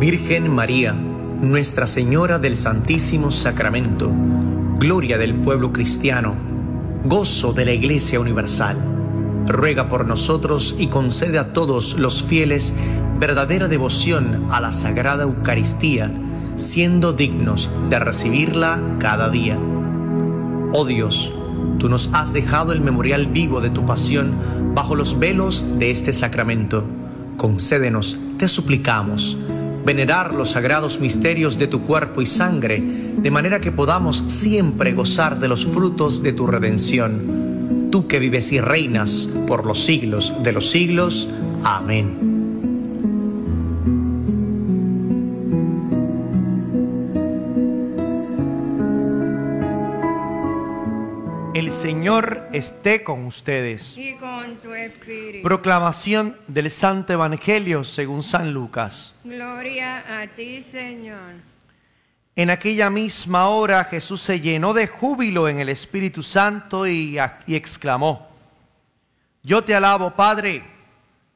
Virgen María, Nuestra Señora del Santísimo Sacramento, Gloria del pueblo cristiano, gozo de la Iglesia Universal, ruega por nosotros y concede a todos los fieles verdadera devoción a la Sagrada Eucaristía, siendo dignos de recibirla cada día. Oh Dios, tú nos has dejado el memorial vivo de tu pasión bajo los velos de este sacramento. Concédenos, te suplicamos, venerar los sagrados misterios de tu cuerpo y sangre, de manera que podamos siempre gozar de los frutos de tu redención. Tú que vives y reinas por los siglos de los siglos. Amén. Señor esté con ustedes. y con tu espíritu. Proclamación del Santo Evangelio según San Lucas. Gloria a ti, Señor. En aquella misma hora Jesús se llenó de júbilo en el Espíritu Santo y, y exclamó, Yo te alabo, Padre,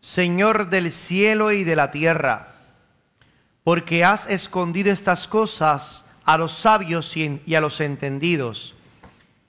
Señor del cielo y de la tierra, porque has escondido estas cosas a los sabios y y a los entendidos,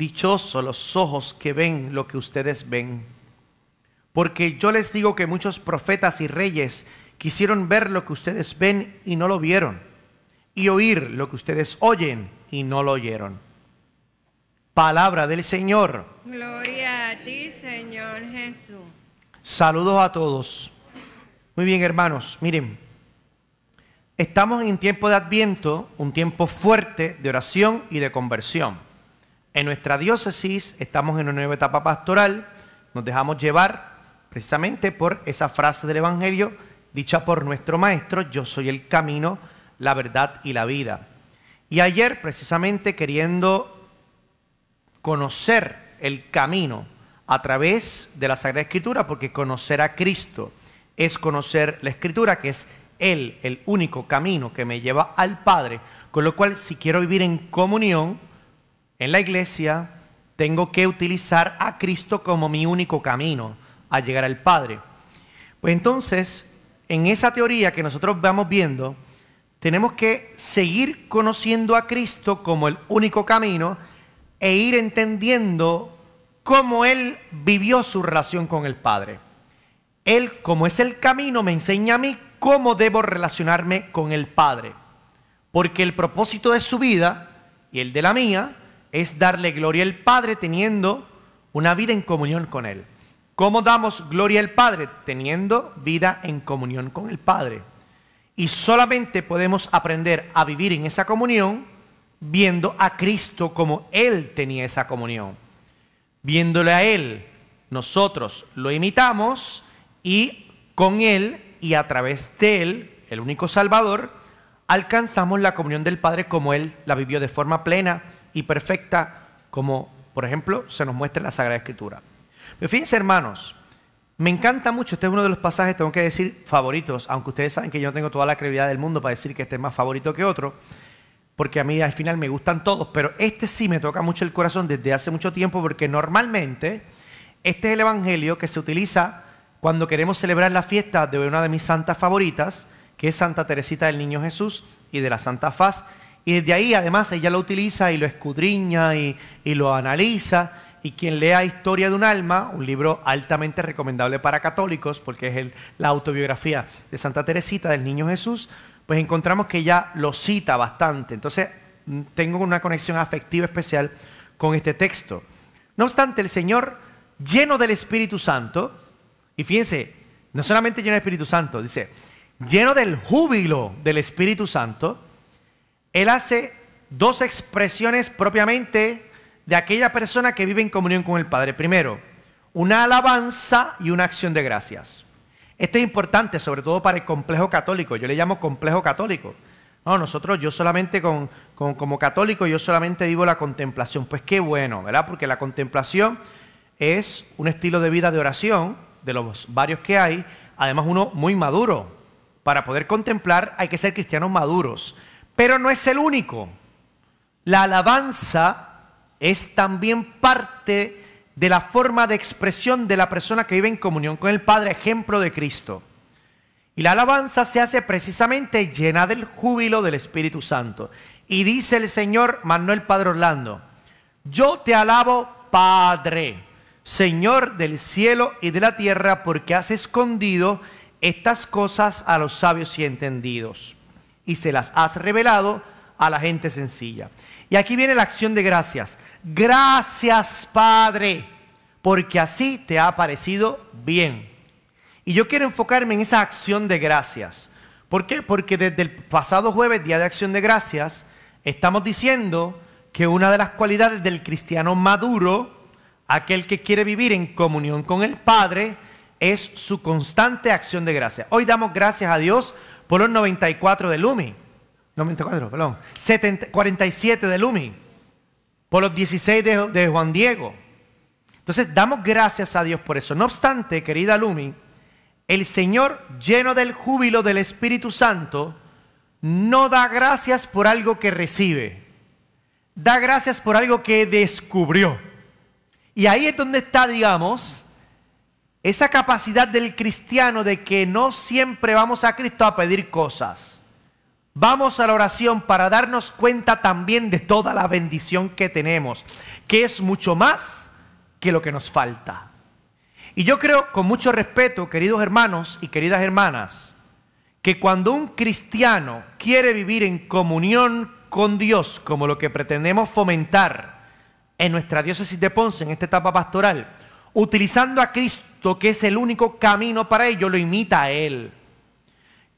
Dichosos los ojos que ven lo que ustedes ven. Porque yo les digo que muchos profetas y reyes quisieron ver lo que ustedes ven y no lo vieron, y oír lo que ustedes oyen y no lo oyeron. Palabra del Señor. Gloria a ti, Señor Jesús. Saludos a todos. Muy bien, hermanos, miren, estamos en tiempo de Adviento, un tiempo fuerte de oración y de conversión. En nuestra diócesis estamos en una nueva etapa pastoral, nos dejamos llevar precisamente por esa frase del Evangelio dicha por nuestro Maestro, yo soy el camino, la verdad y la vida. Y ayer precisamente queriendo conocer el camino a través de la Sagrada Escritura, porque conocer a Cristo es conocer la Escritura, que es Él el único camino que me lleva al Padre, con lo cual si quiero vivir en comunión, en la iglesia tengo que utilizar a Cristo como mi único camino a llegar al Padre. Pues entonces, en esa teoría que nosotros vamos viendo, tenemos que seguir conociendo a Cristo como el único camino e ir entendiendo cómo Él vivió su relación con el Padre. Él, como es el camino, me enseña a mí cómo debo relacionarme con el Padre. Porque el propósito de su vida y el de la mía es darle gloria al Padre teniendo una vida en comunión con Él. ¿Cómo damos gloria al Padre? Teniendo vida en comunión con el Padre. Y solamente podemos aprender a vivir en esa comunión viendo a Cristo como Él tenía esa comunión. Viéndole a Él, nosotros lo imitamos y con Él y a través de Él, el único Salvador, alcanzamos la comunión del Padre como Él la vivió de forma plena y perfecta, como por ejemplo se nos muestra en la Sagrada Escritura. Pero fíjense hermanos, me encanta mucho, este es uno de los pasajes, tengo que decir, favoritos, aunque ustedes saben que yo no tengo toda la credibilidad del mundo para decir que este es más favorito que otro, porque a mí al final me gustan todos, pero este sí me toca mucho el corazón desde hace mucho tiempo, porque normalmente este es el Evangelio que se utiliza cuando queremos celebrar la fiesta de una de mis santas favoritas, que es Santa Teresita del Niño Jesús y de la Santa Faz. Y desde ahí además ella lo utiliza y lo escudriña y, lo analiza. Y quien lea Historia de un alma, un libro altamente recomendable para católicos, porque es la autobiografía de Santa Teresita del Niño Jesús, pues encontramos que ella lo cita bastante. Entonces tengo una conexión afectiva especial con este texto. No obstante, el Señor, lleno del Espíritu Santo, y fíjense, no solamente lleno del Espíritu Santo, dice, lleno del júbilo del Espíritu Santo, Él hace dos expresiones propiamente de aquella persona que vive en comunión con el Padre. Primero, una alabanza y una acción de gracias. Esto es importante, sobre todo para el complejo católico. Yo le llamo complejo católico. No, nosotros, yo solamente con, como católico, yo solamente vivo la contemplación. Pues qué bueno, ¿verdad? Porque la contemplación es un estilo de vida de oración, de los varios que hay, además uno muy maduro. Para poder contemplar hay que ser cristianos maduros. Pero no es el único. La alabanza es también parte de la forma de expresión de la persona que vive en comunión con el Padre, ejemplo de Cristo. Y la alabanza se hace precisamente llena del júbilo del Espíritu Santo. Y dice el Señor, mas no el Padre Orlando, yo te alabo, Padre, Señor del cielo y de la tierra, porque has escondido estas cosas a los sabios y entendidos, y se las has revelado a la gente sencilla. Y aquí viene la acción de gracias. Gracias, Padre, porque así te ha parecido bien. Y yo quiero enfocarme en esa acción de gracias. ¿Por qué? Porque desde el pasado jueves, Día de Acción de Gracias, estamos diciendo que una de las cualidades del cristiano maduro, aquel que quiere vivir en comunión con el Padre, es su constante acción de gracias. Hoy damos gracias a Dios por los 94 de Lumi. 94, perdón. 70 47 de Lumi. Por los 16 de, de Juan Diego. Entonces damos gracias a Dios por eso. No obstante, querida Lumi, el Señor, lleno del júbilo del Espíritu Santo, no da gracias por algo que recibe, da gracias por algo que descubrió. Y ahí es donde está, digamos, esa capacidad del cristiano de que no siempre vamos a Cristo a pedir cosas. Vamos a la oración para darnos cuenta también de toda la bendición que tenemos, que es mucho más que lo que nos falta. Y yo creo, con mucho respeto, queridos hermanos y queridas hermanas, que cuando un cristiano quiere vivir en comunión con Dios, como lo que pretendemos fomentar en nuestra diócesis de Ponce, en esta etapa pastoral, utilizando a Cristo, que es el único camino para ello, lo imita a Él.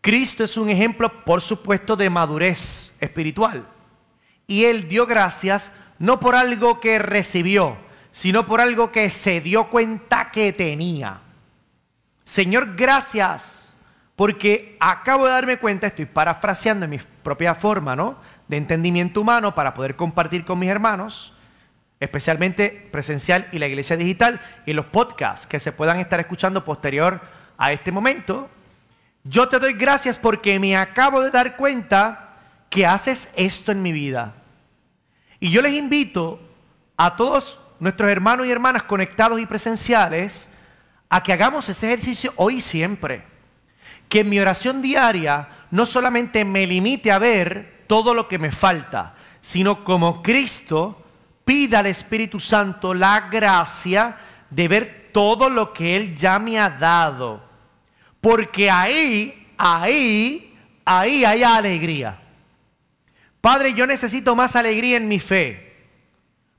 Cristo es un ejemplo, por supuesto, de madurez espiritual. Y Él dio gracias no por algo que recibió, sino por algo que se dio cuenta que tenía. Señor, gracias, porque acabo de darme cuenta, estoy parafraseando en mi propia forma, ¿no? De entendimiento humano para poder compartir con mis hermanos, especialmente presencial y la iglesia digital y los podcasts que se puedan estar escuchando posterior a este momento. Yo te doy gracias porque me acabo de dar cuenta que haces esto en mi vida. Y yo les invito a todos nuestros hermanos y hermanas conectados y presenciales a que hagamos ese ejercicio hoy y siempre. Que en mi oración diaria no solamente me limite a ver todo lo que me falta, sino como Cristo pida al Espíritu Santo la gracia de ver todo lo que Él ya me ha dado. Porque ahí, ahí, ahí hay alegría. Padre, yo necesito más alegría en mi fe.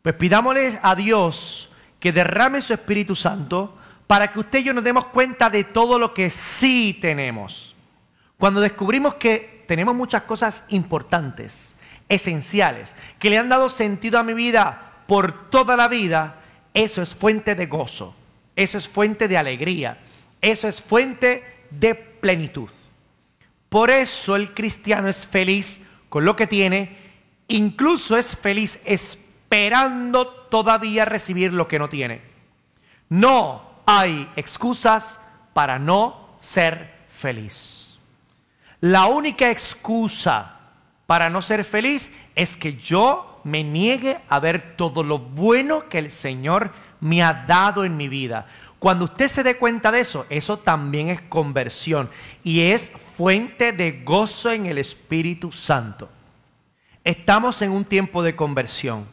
Pues pidámosle a Dios que derrame su Espíritu Santo para que usted y yo nos demos cuenta de todo lo que sí tenemos. Cuando descubrimos que tenemos muchas cosas importantes, esenciales, que le han dado sentido a mi vida por toda la vida, eso es fuente de gozo, eso es fuente de alegría, eso es fuente de plenitud. Por eso el cristiano es feliz con lo que tiene, incluso es feliz esperando todavía recibir lo que no tiene. No hay excusas para no ser feliz. La única excusa para no ser feliz es que yo me niegue a ver todo lo bueno que el Señor me ha dado en mi vida. Cuando usted se dé cuenta de eso, eso también es conversión y es fuente de gozo en el Espíritu Santo. Estamos en un tiempo de conversión,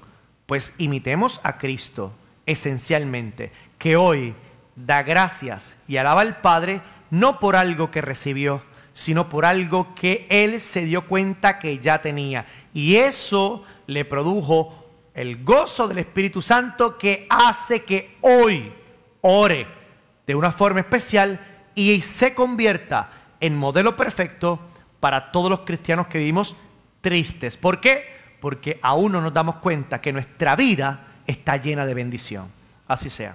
pues imitemos a Cristo esencialmente, que hoy da gracias y alaba al Padre no por algo que recibió, sino por algo que Él se dio cuenta que ya tenía. Y eso le produjo el gozo del Espíritu Santo que hace que hoy ore de una forma especial y se convierta en modelo perfecto para todos los cristianos que vivimos tristes. ¿Por qué? Porque aún no nos damos cuenta que nuestra vida está llena de bendición. Así sea.